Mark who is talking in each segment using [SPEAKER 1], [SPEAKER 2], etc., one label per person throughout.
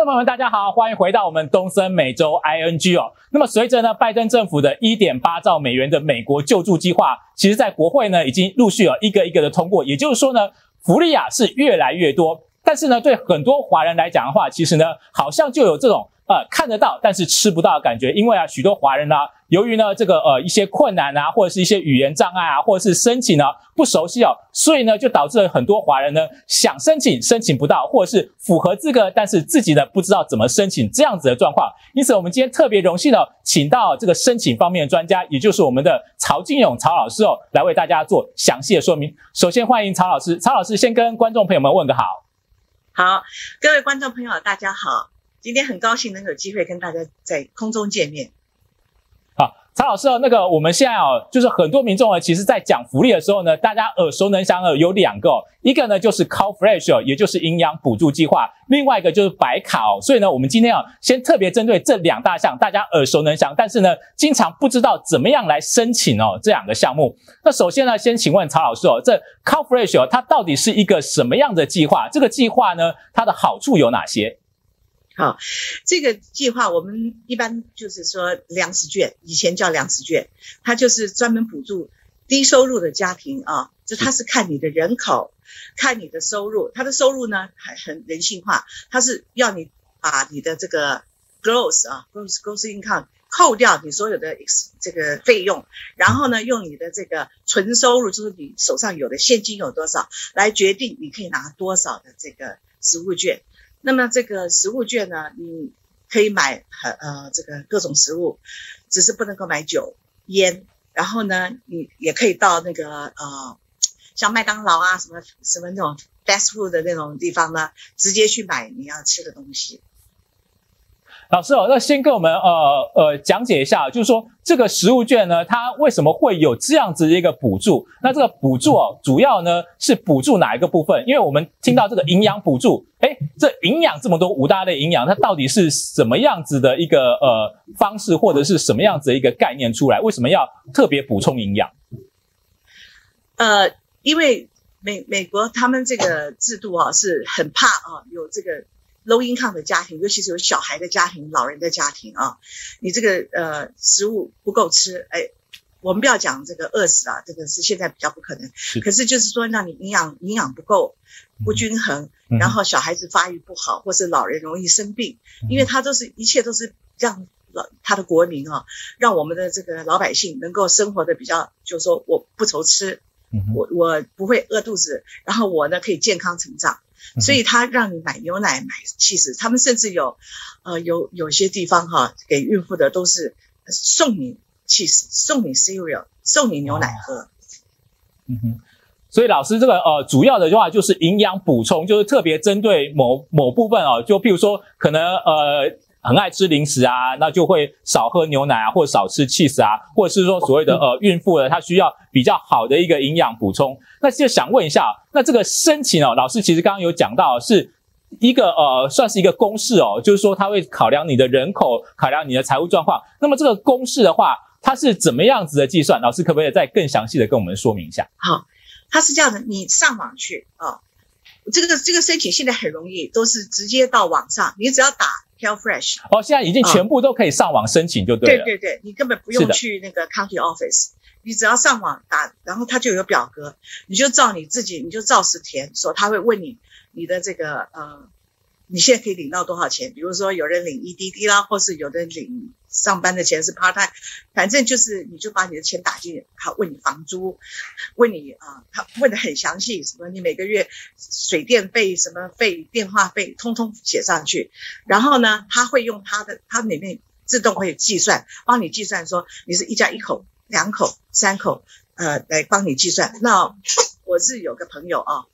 [SPEAKER 1] 观众朋友们，大家好，欢迎回到我们东森美洲 ING 哦。那么随着呢，拜登政府的一点八兆美元的美国救助计划，其实在国会呢已经陆续有一个一个的通过，也就是说呢，福利啊是越来越多。但是呢，对很多华人来讲的话，其实呢，好像就有这种。呃，看得到，但是吃不到的感觉，因为啊，许多华人呢、由于呢这个呃一些困难啊，或者是一些语言障碍啊，或者是申请呢不熟悉哦，所以呢就导致了很多华人呢想申请申请不到，或者是符合资格，但是自己呢不知道怎么申请这样子的状况。因此，我们今天特别荣幸的请到这个申请方面的专家，也就是我们的曹金勇曹老师哦，来为大家做详细的说明。首先欢迎曹老师，曹老师先跟观众朋友们问个好。
[SPEAKER 2] 好，各位观众朋友，大家好。今天很高兴能有机会跟大家在空中见面。
[SPEAKER 1] 曹老师哦，那个我们现在哦，就是很多民众啊，其实在讲福利的时候呢，大家耳熟能详的有两个，一个呢就是 CalFresh，也就是营养补助计划，另外一个就是白卡哦。所以呢，我们今天啊，先特别针对这两大项，大家耳熟能详，但是呢，经常不知道怎么样来申请哦，这两个项目。那首先呢，先请问曹老师哦，这 CalFresh 它到底是一个什么样的计划？这个计划呢，它的好处有哪些？
[SPEAKER 2] 好，这个计划我们一般就是说粮食券，以前叫粮食券，它就是专门补助低收入的家庭啊。就它是看你的人口，看你的收入，它的收入呢还很人性化，它是要你把你的这个 gross 啊，gross gross income 扣掉你所有的这个费用，然后呢用你的这个纯收入，就是你手上有的现金有多少，来决定你可以拿多少的这个食物券。那么这个食物券呢，你可以买很呃这个各种食物，只是不能够买酒、烟。然后呢，你也可以到那个呃像麦当劳啊什么什么那种 fast food 的那种地方呢，直接去买你要吃的东西。
[SPEAKER 1] 老师哦，那先跟我们呃呃讲解一下，就是说这个食物券呢，它为什么会有这样子的一个补助？那这个补助哦，主要呢是补助哪一个部分？因为我们听到这个营养补助，诶，这营养这么多五大类营养，它到底是什么样子的一个呃方式，或者是什么样子的一个概念出来？为什么要特别补充营养？
[SPEAKER 2] 呃，因为美美国他们这个制度啊，是很怕啊有这个。Low income 的家庭，尤其是有小孩的家庭、老人的家庭啊，你这个呃食物不够吃，哎，我们不要讲这个饿死啊，这个是现在比较不可能。是可是就是说，让你营养营养不够、不均衡，嗯、然后小孩子发育不好，或是老人容易生病，嗯、因为他都是一切都是让老他的国民啊，让我们的这个老百姓能够生活的比较，就是说我不愁吃，嗯、我我不会饿肚子，然后我呢可以健康成长。所以他让你买牛奶、买 cheese，，他们甚至有，呃，有有些地方哈，给孕妇的都是送你 cheese，，送你 cereal，送你牛奶喝。
[SPEAKER 1] 嗯哼，所以老师这个呃，主要的话就是营养补充，就是特别针对某某部分哦，就譬如说可能呃。很爱吃零食啊，那就会少喝牛奶啊，或少吃 cheese 啊，或者是说所谓的 呃孕妇呢，她需要比较好的一个营养补充。那就想问一下，那这个申请哦，老师其实刚刚有讲到是一个呃，算是一个公式哦，就是说它会考量你的人口，考量你的财务状况。那么这个公式的话，它是怎么样子的计算？老师可不可以再更详细的跟我们说明一下？
[SPEAKER 2] 好，它是这样的，你上网去啊、哦，这个这个申请现在很容易，都是直接到网上，你只要打。CalFresh
[SPEAKER 1] 哦，现在已经全部都可以上网申请就对了。
[SPEAKER 2] 对对对，你根本不用去那个 county office，你只要上网打，然后他就有表格，你就照你自己，你就照实填，说他会问你你的这个呃。你现在可以领到多少钱？比如说有人领 EDD 啦，或是有人领上班的钱是 part time，反正就是你就把你的钱打进，他问你房租，问你啊，他问得很详细，什么你每个月水电费、什么费、电话费，通通写上去。然后呢，他会用他的，他里面自动会计算，帮你计算说你是一家一口、两口、三口，呃，来帮你计算。那我是有个朋友啊，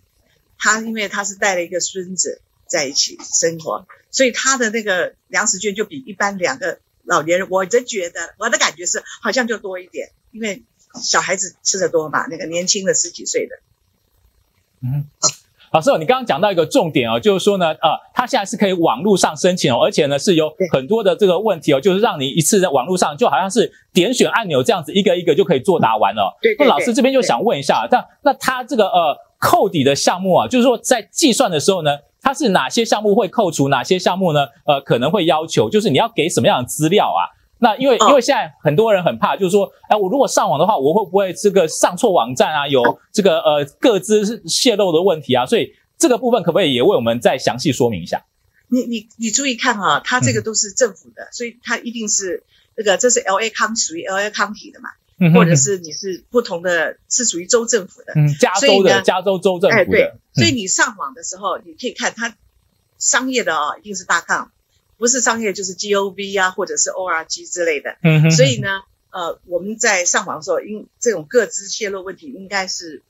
[SPEAKER 2] 他因为他是带了一个孙子。在一起生活，所以他的那个粮食券就比一般两个老年人，我真觉得我的感觉是好像就多一点，因为小孩子吃的多嘛，那个年轻的十几岁的。
[SPEAKER 1] 嗯，老师，你刚刚讲到一个重点哦，就是说呢，呃，他现在是可以网络上申请哦，而且呢是有很多的这个问题哦，就是让你一次在网络上就好像是点选按钮这样子，一个一个就可以作答完了。对，对，对，那老师这边就想问一下，那那他这个呃扣底的项目啊，就是说在计算的时候呢？它是哪些项目会扣除，哪些项目呢？呃，可能会要求，就是你要给什么样的资料啊？那因为因为现在很多人很怕，就是说，哎，我如果上网的话，我会不会这个上错网站啊？有这个呃个资泄露的问题啊？所以这个部分可不可以也为我们再详细说明一下？
[SPEAKER 2] 你你你注意看啊，它这个都是政府的，嗯、所以它一定是这个这是 L A County 属于 L A County 的嘛，嗯、或者是你是不同的，是属于州政府的，
[SPEAKER 1] 嗯，加州的加州州政府的，哎对，
[SPEAKER 2] 嗯、所以你上网的时候，你可以看它商业的啊，一定是大康。不是商业就是 G O V 啊，或者是 O R G 之类的。嗯哼。所以呢，呃，我们在上网的时候，应这种各自泄露问题应该是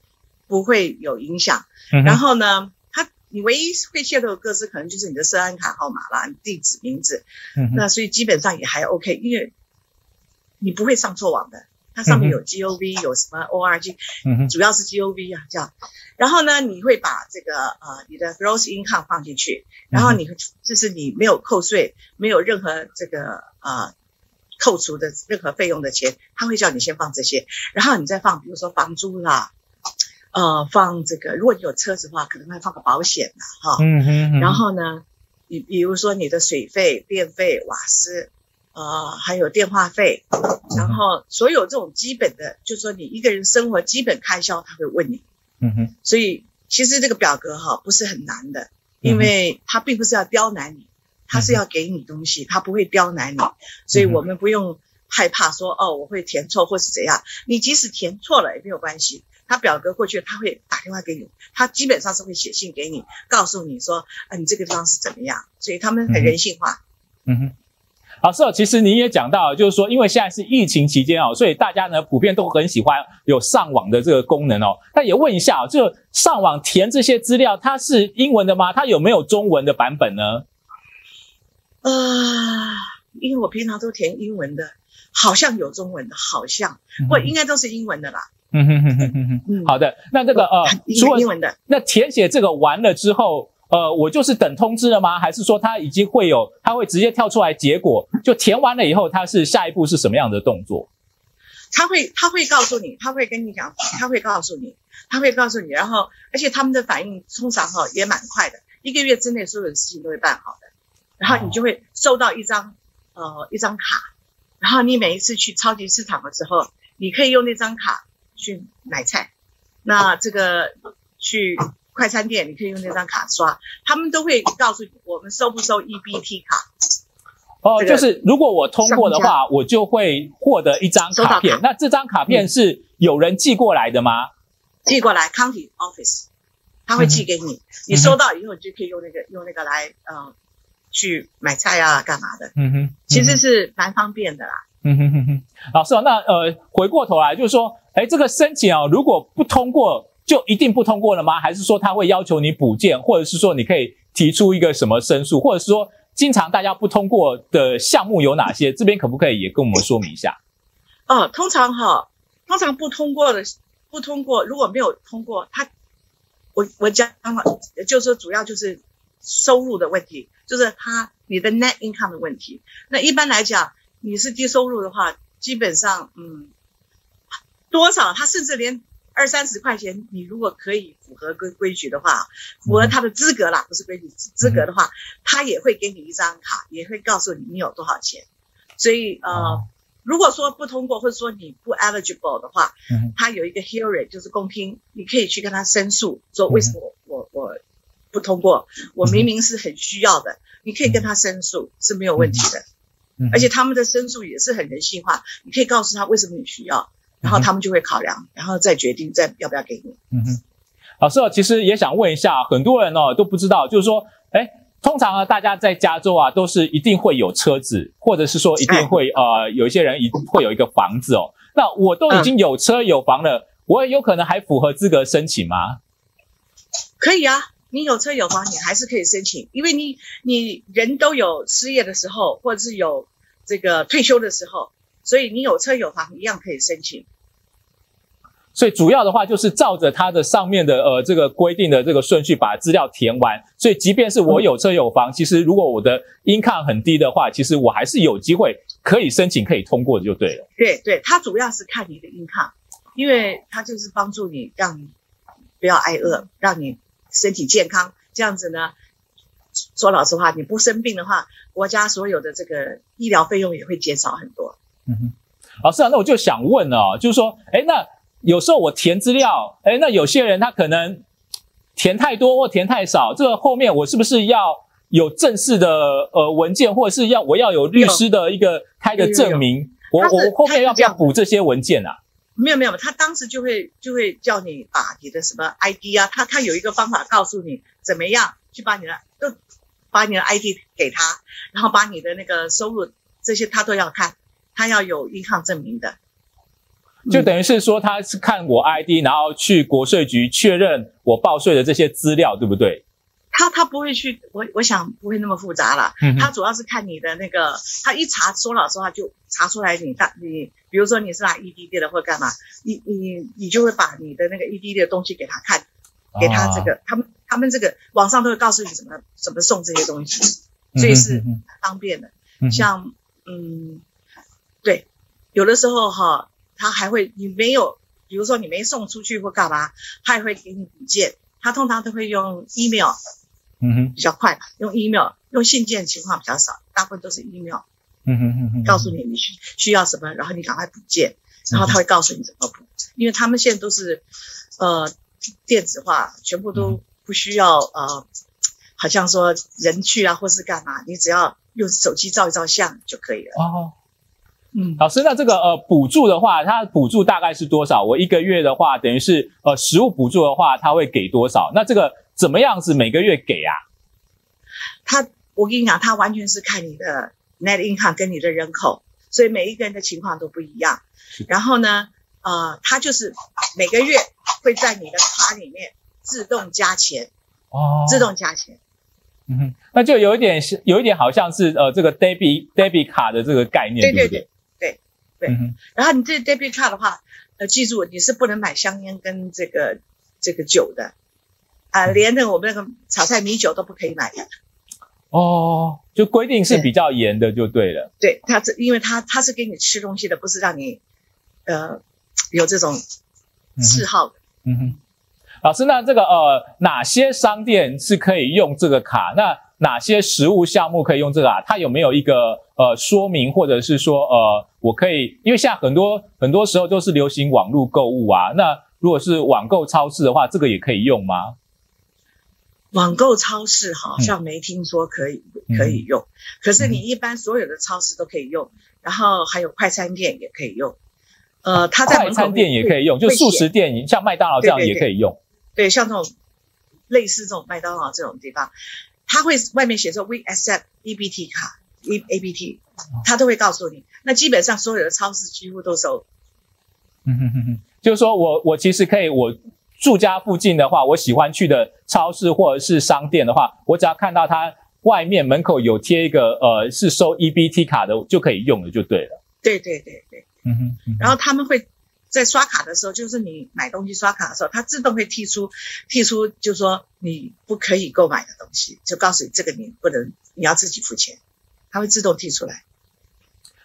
[SPEAKER 2] 不会有影响。嗯哼。然后呢，它你唯一会泄露的个资可能就是你的涉案卡号码啦、地址、名字。嗯哼。那所以基本上也还 OK，因为你不会上错网的。它上面有 G O V，有什么 O R G，嗯，主要是 G O V 啊，这样。然后呢，你会把这个呃你的 gross income 放进去，然后你就是你没有扣税，没有任何这个呃扣除的任何费用的钱，他会叫你先放这些，然后你再放，比如说房租啦，呃，放这个，如果你有车子的话，可能会放个保险啦，哈，嗯嗯，然后呢，你比如说你的水费、电费、瓦斯。呃，还有电话费，然后所有这种基本的，就是说你一个人生活基本开销，他会问你。嗯哼。所以其实这个表格哈不是很难的，因为他并不是要刁难你，他是要给你东西，他不会刁难你，所以我们不用害怕说哦我会填错或是怎样，你即使填错了也没有关系，他表格过去他会打电话给你，他基本上是会写信给你，告诉你说啊你这个地方是怎么样，所以他们很人性化。嗯哼。
[SPEAKER 1] 老师，其实你也讲到，就是说，因为现在是疫情期间哦，所以大家呢普遍都很喜欢有上网的这个功能哦。那也问一下，就上网填这些资料，它是英文的吗？它有没有中文的版本呢？
[SPEAKER 2] 啊、呃，因为我平常都填英文的，好像有中文的，好像，不过应该都是英文的啦。嗯哼哼哼哼哼。嗯，
[SPEAKER 1] 好的，那这个呃，
[SPEAKER 2] 除了英文的，
[SPEAKER 1] 那填写这个完了之后。呃，我就是等通知了吗？还是说他已经会有，他会直接跳出来结果？就填完了以后，他是下一步是什么样的动作？
[SPEAKER 2] 他会，他会告诉你，他会跟你讲，他会告诉你，他会告诉你。然后，而且他们的反应通常哈也蛮快的，一个月之内所有的事情都会办好的。然后你就会收到一张呃一张卡，然后你每一次去超级市场的时候，你可以用那张卡去买菜。那这个去。快餐店，你可以用那张卡刷，他们都会告诉你我们收不收 EBT 卡。
[SPEAKER 1] 哦，就是如果我通过的话，我就会获得一张卡片。那这张卡片是有人寄过来的吗？
[SPEAKER 2] 寄过来，County Office，他会寄给你。你收到以后，你就可以用那个用那个来，嗯，去买菜啊，干嘛的？嗯哼，其实是蛮方便的啦。嗯哼
[SPEAKER 1] 哼哼，老师，那呃，回过头来就是说，哎，这个申请啊，如果不通过。就一定不通过了吗？还是说他会要求你补件，或者是说你可以提出一个什么申诉，或者是说经常大家不通过的项目有哪些？这边可不可以也跟我们说明一下？
[SPEAKER 2] 哦，通常哈，通常不通过的不通过，如果没有通过，他我我讲了，就是说主要就是收入的问题，就是他你的 net income 的问题。那一般来讲，你是低收入的话，基本上嗯，多少他甚至连。二三十块钱，你如果可以符合规规矩的话，符合他的资格啦，不是规矩资格的话，他也会给你一张卡，也会告诉你你有多少钱。所以呃，如果说不通过或者说你不 eligible 的话，他有一个 hearing 就是公听，你可以去跟他申诉，说为什么我我我不通过，我明明是很需要的，你可以跟他申诉是没有问题的。而且他们的申诉也是很人性化，你可以告诉他为什么你需要。然后他们就会考量，然后再决定再要不要给你。嗯哼，
[SPEAKER 1] 老师，其实也想问一下，很多人哦都不知道，就是说，哎，通常啊，大家在加州啊都是一定会有车子，或者是说一定会呃有一些人一会有一个房子哦。那我都已经有车有房了，我也有可能还符合资格申请吗？
[SPEAKER 2] 可以啊，你有车有房，你还是可以申请，因为你你人都有失业的时候，或者是有这个退休的时候。所以你有车有房一样可以申请，
[SPEAKER 1] 所以主要的话就是照着它的上面的呃这个规定的这个顺序把资料填完。所以即便是我有车有房，其实如果我的 income 很低的话，其实我还是有机会可以申请可以通过的就对了。
[SPEAKER 2] 对对，它主要是看你的 income，因为它就是帮助你让你不要挨饿，让你身体健康，这样子呢，说老实话，你不生病的话，国家所有的这个医疗费用也会减少很多。
[SPEAKER 1] 嗯哼，老师啊，那我就想问哦，就是说，哎，那有时候我填资料，哎，那有些人他可能填太多或填太少，这个后面我是不是要有正式的呃文件，或者是要我要有律师的一个开的证明？我我后面要不要补这些文件啊？
[SPEAKER 2] 没有没有，他当时就会就会叫你把你的什么 ID 啊，他他有一个方法告诉你怎么样去把你的都把你的 ID 给他，然后把你的那个收入这些他都要看，他要有银行证明的，
[SPEAKER 1] 就等于是说他是看我 ID，然后去国税局确认我报税的这些资料，对不对？
[SPEAKER 2] 他他不会去，我我想不会那么复杂了。嗯，他主要是看你的那个，他一查，说老实话就查出来你大你，比如说你是拿 EDD 的或干嘛，你你你就会把你的那个 EDD 的东西给他看，给他这个，啊、他们他们这个网上都会告诉你怎么怎么送这些东西，所以是方便的。嗯、像嗯，对，有的时候哈，他还会你没有，比如说你没送出去或干嘛，他也会给你补件，他通常都会用 email。嗯哼，比较快吧，用 email，用信件的情况比较少，大部分都是 email。嗯哼哼哼，告诉你你需需要什么，然后你赶快补件，然后他会告诉你怎么补，因为他们现在都是呃电子化，全部都不需要呃，好像说人去啊或是干嘛，你只要用手机照一照相就可以了。哦，
[SPEAKER 1] 嗯，老师，那这个呃补助的话，它补助大概是多少？我一个月的话，等于是呃实物补助的话，它会给多少？那这个。怎么样子每个月给啊？
[SPEAKER 2] 他，我跟你讲，他完全是看你的 net income 跟你的人口，所以每一个人的情况都不一样。然后呢，呃，他就是每个月会在你的卡里面自动加钱，哦，自动加钱。
[SPEAKER 1] 嗯哼，那就有一点是，有一点好像是呃这个 debit debit 卡的这个概念，
[SPEAKER 2] 对对对对然后你这 debit 卡的话，呃，记住你是不能买香烟跟这个这个酒的。啊，连那个我们那个炒菜米酒都不可以买的
[SPEAKER 1] 哦，就规定是比较严的，就对了。
[SPEAKER 2] 对，他这，因为他他是给你吃东西的，不是让你呃有这种嗜好的。嗯哼，
[SPEAKER 1] 老师，那这个呃哪些商店是可以用这个卡？那哪些实物项目可以用这个啊？它有没有一个呃说明，或者是说呃我可以？因为现在很多很多时候都是流行网络购物啊，那如果是网购超市的话，这个也可以用吗？
[SPEAKER 2] 网购超市好像没听说可以、嗯、可以用，可是你一般所有的超市都可以用，嗯、然后还有快餐店也可以用。呃，他在
[SPEAKER 1] 快餐店也可以用，就素食店，像麦当劳这样也可以用。对，对，
[SPEAKER 2] 对，对，像这种类似这种麦当劳这种地方，他会外面写说 We accept EBT 卡，E A B T，他都会告诉你。那基本上所有的超市几乎都收。
[SPEAKER 1] 嗯哼哼哼，就是说我我其实可以我。住家附近的话，我喜欢去的超市或者是商店的话，我只要看到它外面门口有贴一个呃是收 EBT 卡的，就可以用了，就对了。
[SPEAKER 2] 对对对对，嗯哼。嗯哼，然后他们会在刷卡的时候，就是你买东西刷卡的时候，它自动会剔出剔出，就是说你不可以购买的东西，就告诉你这个你不能，你要自己付钱，它会自动剔出来。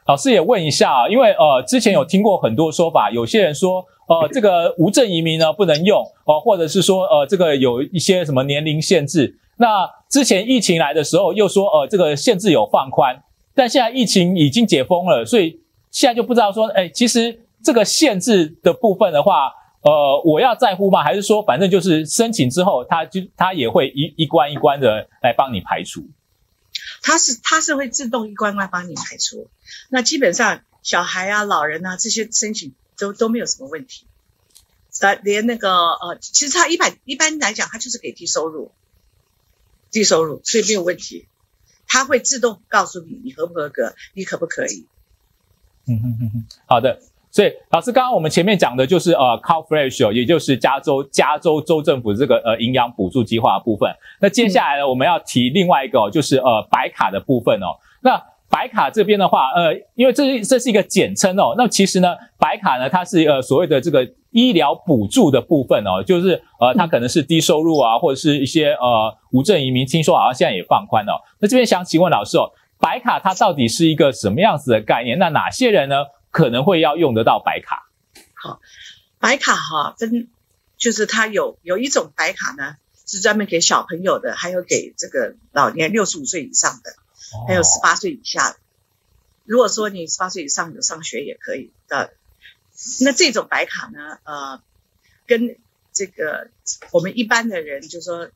[SPEAKER 1] 老师也问一下啊，因为呃之前有听过很多说法，有些人说。呃，这个无证移民呢不能用哦，呃，或者是说呃，这个有一些什么年龄限制。那之前疫情来的时候又说呃，这个限制有放宽，但现在疫情已经解封了，所以现在就不知道说，哎，其实这个限制的部分的话，呃，我要在乎吗？还是说反正就是申请之后，他就他也会一一关一关的来帮你排除？
[SPEAKER 2] 他是他是会自动一关关帮你排除。那基本上小孩啊、老人啊这些申请。都都没有什么问题，他连那个呃，其实他一般一般来讲，他就是给低收入，低收入，所以没有问题，他会自动告诉你你合不合格，你可不可以。
[SPEAKER 1] 嗯哼哼哼，好的，所以老师刚刚我们前面讲的就是呃，CalFresh，也就是加州加州州政府这个呃营养补助计划的部分。那接下来呢，我们要提另外一个就是呃白卡的部分哦，那。白卡这边的话，呃，因为这是这是一个简称哦。那其实呢，白卡呢，它是呃所谓的这个医疗补助的部分哦，就是呃，它可能是低收入啊，或者是一些呃无证移民，听说好像现在也放宽了哦。那这边想请问老师哦，白卡它到底是一个什么样子的概念？那哪些人呢可能会要用得到白卡？
[SPEAKER 2] 好，白卡哈分就是它有有一种白卡呢，是专门给小朋友的，还有给这个老年六十五岁以上的，还有十八岁以下的。如果说你十八岁以上有上学也可以的，那这种白卡呢，呃，跟这个我们一般的人就是说，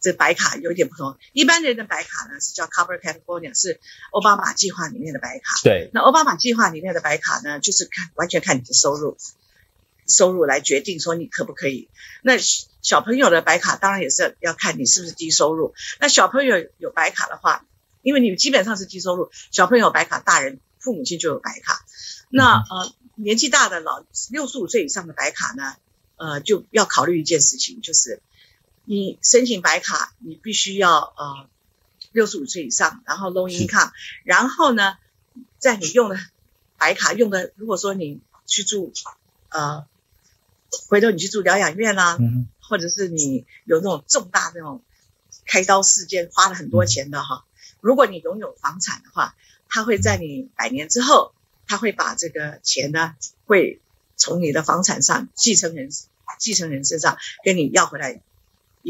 [SPEAKER 2] 这白卡有点不同。一般人的白卡呢是叫 Cover California，是奥巴马计划里面的白卡。
[SPEAKER 1] 对。
[SPEAKER 2] 那奥巴马计划里面的白卡呢，就是看完全看你的收入，收入来决定说你可不可以。那小朋友的白卡当然也是要看你是不是低收入。那小朋友有白卡的话，因为你基本上是低收入，小朋友白卡，大人父母亲就有白卡。那呃，年纪大的老六十五岁以上的白卡呢，呃，就要考虑一件事情，就是你申请白卡，你必须要呃六十五岁以上，然后 low income，然后呢，在你用的白卡用的，如果说你去住呃，回头你去住疗养院啦、啊，嗯、或者是你有那种重大那种开刀事件花了很多钱的哈。如果你拥有房产的话，他会在你百年之后，他会把这个钱呢，会从你的房产上继承人继承人身上跟你要回来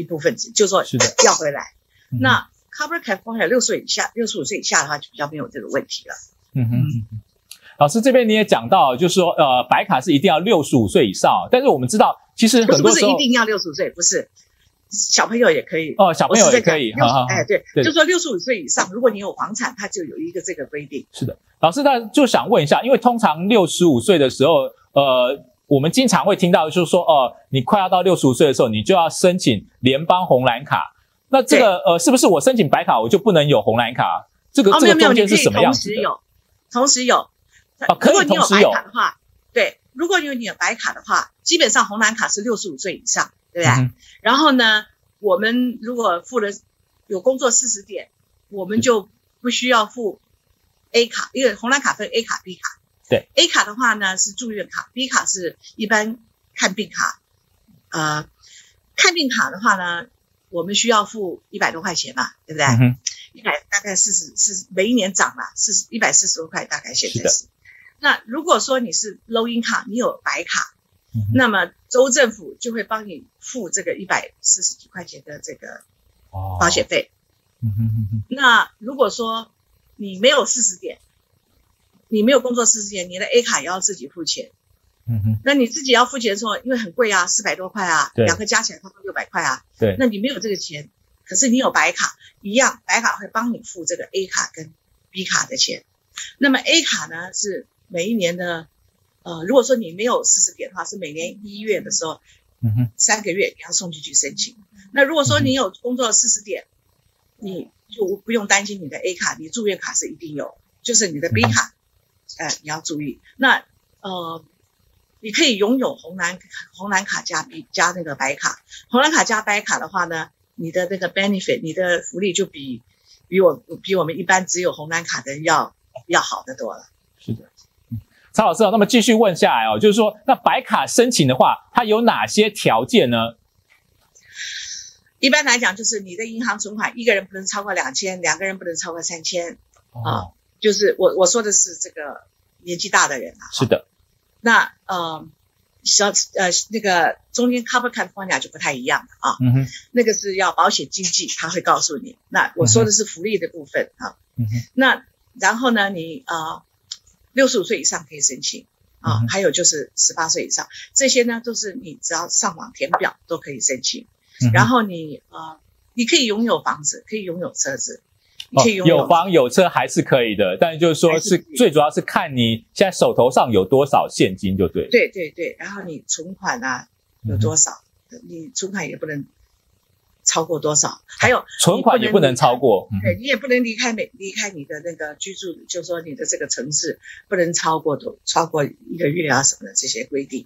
[SPEAKER 2] 一部分，就说是的要回来。嗯、那 Cover California 六岁以下，六十五岁以下的话就比较没有这个问题了。
[SPEAKER 1] 嗯哼，老师这边你也讲到，就是说呃，白卡是一定要六十五岁以上，但是我们知道其实很多时候
[SPEAKER 2] 不是，不是一定要六十五岁，不是。小朋友也可以
[SPEAKER 1] 哦，小朋友也可以，好好
[SPEAKER 2] 哎，对，对就说六十五岁以上，如果你有房产，它就有一个这个规定。
[SPEAKER 1] 是的，老师，那就想问一下，因为通常六十五岁的时候，呃，我们经常会听到就是说，哦、呃，你快要到六十五岁的时候，你就要申请联邦红蓝卡。那这个呃，是不是我申请白卡，我就不能有红蓝卡？这个、哦、这个中间是什么样子的？
[SPEAKER 2] 同时有，同时有。
[SPEAKER 1] 哦，可以同时有。
[SPEAKER 2] 如果你有白卡的话，对，如果你有你有白卡的话，基本上红蓝卡是六十五岁以上。对不对？嗯、然后呢，我们如果付了有工作四十点，我们就不需要付 A 卡，因为红蓝卡分 A 卡、B 卡。
[SPEAKER 1] 对
[SPEAKER 2] ，A 卡的话呢是住院卡，B 卡是一般看病卡。呃，看病卡的话呢，我们需要付一百多块钱嘛，对不对？一百、嗯、大概四十四，每一年涨嘛，四十一百四十多块，大概现在是。是的。那如果说你是 low income，你有白卡。嗯、那么州政府就会帮你付这个一百四十几块钱的这个保险费。哦、嗯哼哼哼。那如果说你没有四十点，你没有工作四十点，你的 A 卡也要自己付钱。嗯哼。那你自己要付钱的时候，因为很贵啊，四百多块啊，两个加起来差不多六百块啊。对。那你没有这个钱，可是你有白卡，一样，白卡会帮你付这个 A 卡跟 B 卡的钱。那么 A 卡呢，是每一年的。呃，如果说你没有四十点的话，是每年一月的时候，嗯哼，三个月你要送进去申请。那如果说你有工作四十点，你就不用担心你的 A 卡，你住院卡是一定有，就是你的 B 卡，呃，你要注意。那呃，你可以拥有红蓝红蓝卡加 B 加那个白卡，红蓝卡加白卡的话呢，你的那个 benefit，你的福利就比比我比我们一般只有红蓝卡的人要要好得多了。
[SPEAKER 1] 是的。曹老师，那么继续问下来哦，就是说，那白卡申请的话，它有哪些条件呢？
[SPEAKER 2] 一般来讲，就是你的银行存款，一个人不能超过两千，两个人不能超过三千。哦、啊，就是我我说的是这个年纪大的人啊。
[SPEAKER 1] 是的。
[SPEAKER 2] 那呃，小呃那个中间 Cover California 就不太一样了啊。嗯哼。那个是要保险经纪，他会告诉你。那我说的是福利的部分啊。嗯哼。那然后呢，你啊。六十五岁以上可以申请啊，嗯、还有就是十八岁以上，这些呢都是你只要上网填表都可以申请。嗯、然后你呃，你可以拥有房子，可以拥有车子，哦、有房有车还是可以的，但是就是说是，最主要是看你现在手头上有多少现金就对。对对对，然后你存款啊有多少，嗯、你存款也不能。超过多少？还有存款也不能超过，对，你也不能离开美离开你的那个居住，就是说你的这个城市不能超过多超过一个月啊什么的这些规定。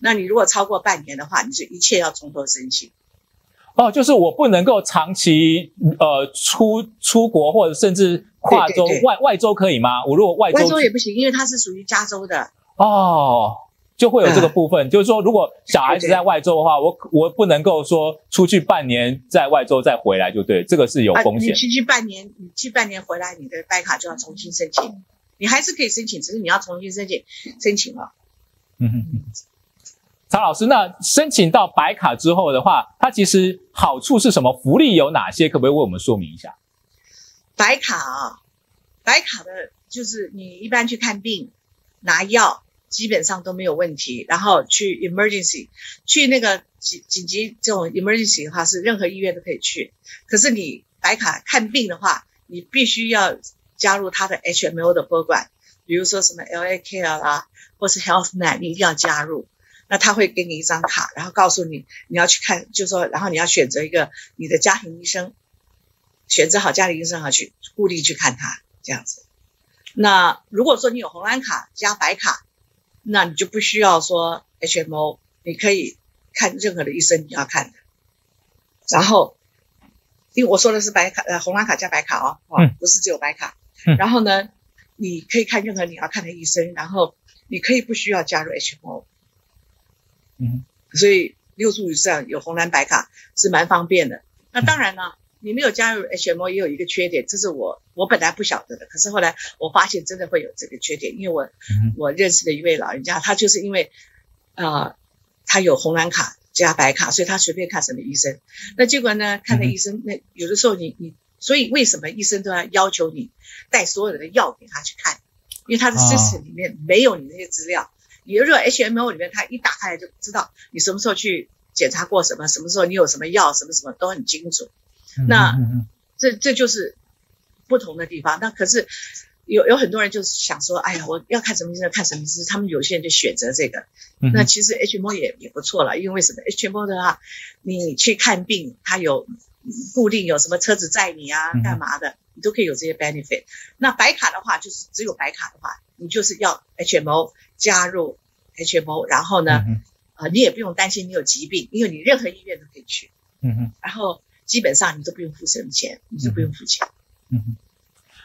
[SPEAKER 2] 那你如果超过半年的话，你就一切要从头申请。哦，就是我不能够长期呃出出国或者甚至跨州外外州可以吗？我如果外州外州也不行，因为它是属于加州的。哦。就会有这个部分，嗯、就是说，如果小孩子在外州的话，对对对，我我不能够说出去半年在外州再回来，就对，这个是有风险。啊、你去去半年，你去半年回来，你的白卡就要重新申请。你还是可以申请，只是你要重新申请申请了。嗯哼哼。
[SPEAKER 1] 曹老师，那申请到白卡之后的话，它其实好处是什么？福利有哪些？可不可以为我们说明一下？
[SPEAKER 2] 白卡啊，白卡的就是你一般去看病拿药，基本上都没有问题。然后去 emergency，去那个紧紧急这种 emergency 的话，是任何医院都可以去。可是你白卡看病的话，你必须要加入他的 HMO 的 program，比如说什么 LA Care 啦，或是 HealthNet，你一定要加入。那他会给你一张卡，然后告诉你你要去看，就说，然后你要选择一个你的家庭医生，选择好家庭医生，好去固定去看他这样子。那如果说你有红蓝卡加白卡，那你就不需要说 HMO，你可以看任何的医生你要看的。然后，因为我说的是白卡，呃，红蓝卡加白卡哦，哦，不是只有白卡。
[SPEAKER 1] 嗯。
[SPEAKER 2] 然后呢，你可以看任何你要看的医生，然后你可以不需要加入 HMO。
[SPEAKER 1] 嗯，
[SPEAKER 2] 所以六住以上有红蓝白卡是蛮方便的。那当然呢，你没有加入 HMO 也有一个缺点，这是我我本来不晓得的，可是后来我发现真的会有这个缺点，因为我我认识的一位老人家，他就是因为啊、呃，他有红蓝卡加白卡，所以他随便看什么医生。那结果呢，看的医生那有的时候你你，所以为什么医生都要要求你带所有的药给他去看？因为他的 system 里面没有你那些资料。你如果 HMO 里面，它一打开来就知道你什么时候去检查过什么，什么时候你有什么药，什么什么都很清楚。那这这就是不同的地方。那可是有有很多人就是想说，哎呀，我要看什么医生看什么医生，他们有些人就选择这个。那其实 HMO 也也不错了，因为为什么 HMO 的话，你去看病，它有固定有什么车子载你啊，干嘛的，你都可以有这些 benefit。那白卡的话，就是只有白卡的话，你就是要 HMO。加入 HMO，然后呢，啊、嗯呃，你也不用担心你有疾病，因为你任何医院都可以去。
[SPEAKER 1] 嗯哼。
[SPEAKER 2] 然后基本上你都不用付什么钱，你就不用付钱。
[SPEAKER 1] 嗯哼。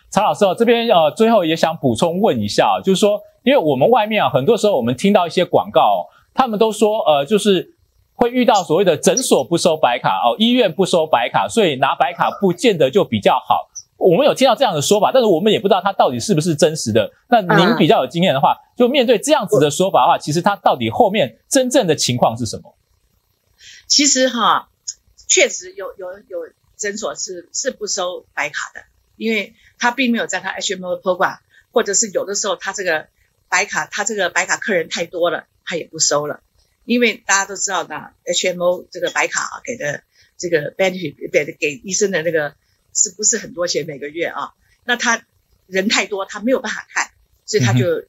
[SPEAKER 1] 曹老师哦，这边呃，最后也想补充问一下，就是说，因为我们外面啊，很多时候我们听到一些广告，他们都说呃，就是会遇到所谓的诊所不收白卡哦，医院不收白卡，所以拿白卡不见得就比较好。我们有听到这样的说法，但是我们也不知道它到底是不是真实的。那您比较有经验的话，就面对这样子的说法的话，其实它到底后面真正的情况是什么？
[SPEAKER 2] 其实哈，确实有有有诊所是是不收白卡的，因为他并没有在他 HMO program，或者是有的时候他这个白卡他这个白卡客人太多了，他也不收了。因为大家都知道呢，HMO 这个白卡给的这个 benefit 给的给医生的那个。是不是很多钱每个月啊？那他人太多，他没有办法看，所以他就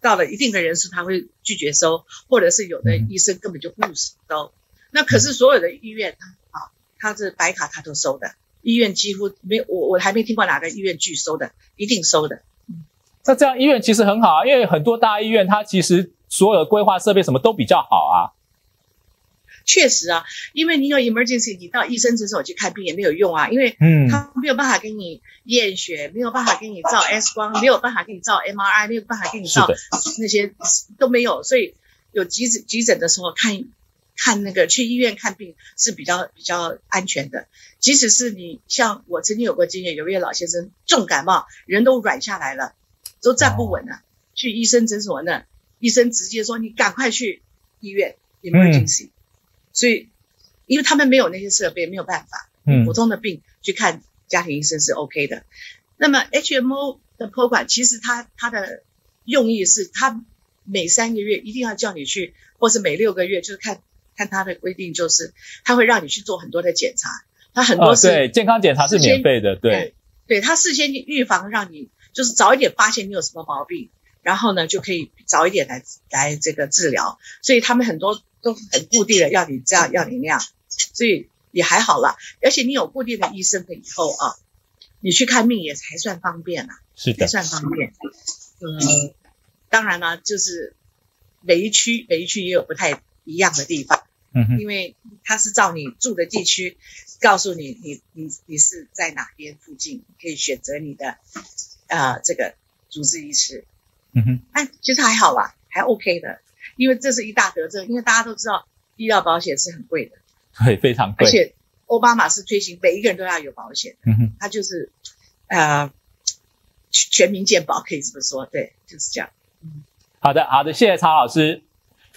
[SPEAKER 2] 到了一定的人数，他会拒绝收，或者是有的医生根本就不收。那可是所有的医院啊，他是白卡他都收的，医院几乎没有，我我还没听过哪个医院拒收的，一定收的。
[SPEAKER 1] 那这样医院其实很好啊，因为很多大医院它其实所有的规划设备什么都比较好啊。
[SPEAKER 2] 确实啊，因为你有 emergency，你到医生诊所去看病也没有用啊，因为嗯，他没有办法给你验血，没有办法给你照 X 光，没有办法给你照 MRI，没有办法给你照那些都没有，所以有急诊急诊的时候看看那个去医院看病是比较比较安全的。即使是你像我曾经有过经验，有一位老先生重感冒，人都软下来了，都站不稳了，哦，去医生诊所那医生直接说你赶快去医院 emergency。嗯所以，因为他们没有那些设备，没有办法。嗯，普通的病去看家庭医生是 OK 的。那么 HMO 的 program 其实它它的用意是，它每三个月一定要叫你去，或是每六个月，就是看看它的规定，就是它会让你去做很多的检查。它很多是、
[SPEAKER 1] 哦、对健康检查是免费的，对
[SPEAKER 2] 对，它事先预防，让你就是早一点发现你有什么毛病，然后呢就可以早一点来来这个治疗。所以他们很多。都很固定的，要你这样，要你那样，所以也还好啦。而且你有固定的医生了以后啊，你去看病也还算方便啦，
[SPEAKER 1] 是的，
[SPEAKER 2] 还算方便。嗯，当然了，就是每一区每一区也有不太一样的地方，嗯哼，因为它是照你住的地区，告诉你你你你是在哪边附近，你可以选择你的啊、呃、这个主治医师。嗯哼，哎，其实还好啦，还 OK 的。因为这是一大德政，因为大家都知道医疗保险是很贵的，
[SPEAKER 1] 对，非常贵。
[SPEAKER 2] 而且奥巴马是推行每一个人都要有保险，嗯哼，他就是呃全民健保，可以这么说，对，就是这样。
[SPEAKER 1] 嗯，好的，好的，谢谢曹老师。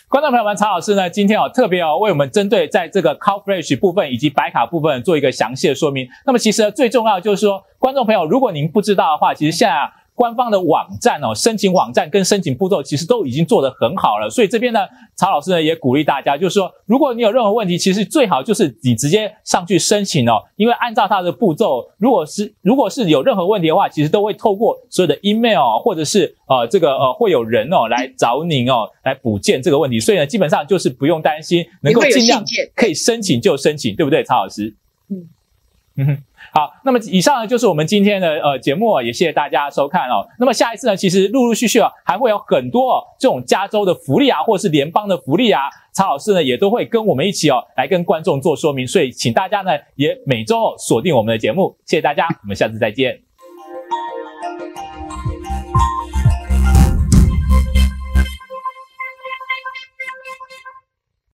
[SPEAKER 1] 观众朋友们，曹老师呢今天哦特别哦为我们针对在这个 CalFresh 部分以及白卡部分做一个详细的说明。那么其实最重要就是说，观众朋友，如果您不知道的话，其实现在啊。官方的网站哦，申请网站跟申请步骤其实都已经做得很好了，所以这边呢，曹老师呢也鼓励大家，就是说，如果你有任何问题，其实最好就是你直接上去申请哦，因为按照他的步骤，如果是如果是有任何问题的话，其实都会透过所有的 email 或者是呃这个呃会有人哦来找您哦来补件这个问题，所以呢，基本上就是不用担心，能够尽量可以申请就申请，对不对，曹老师？嗯嗯哼。好，那么以上呢就是我们今天的呃节目，也谢谢大家收看哦。那么下一次呢，其实陆陆续续啊还会有很多这种加州的福利啊，或者是联邦的福利啊，曹老师呢也都会跟我们一起哦来跟观众做说明，所以请大家呢也每周锁定我们的节目，谢谢大家，我们下次再见。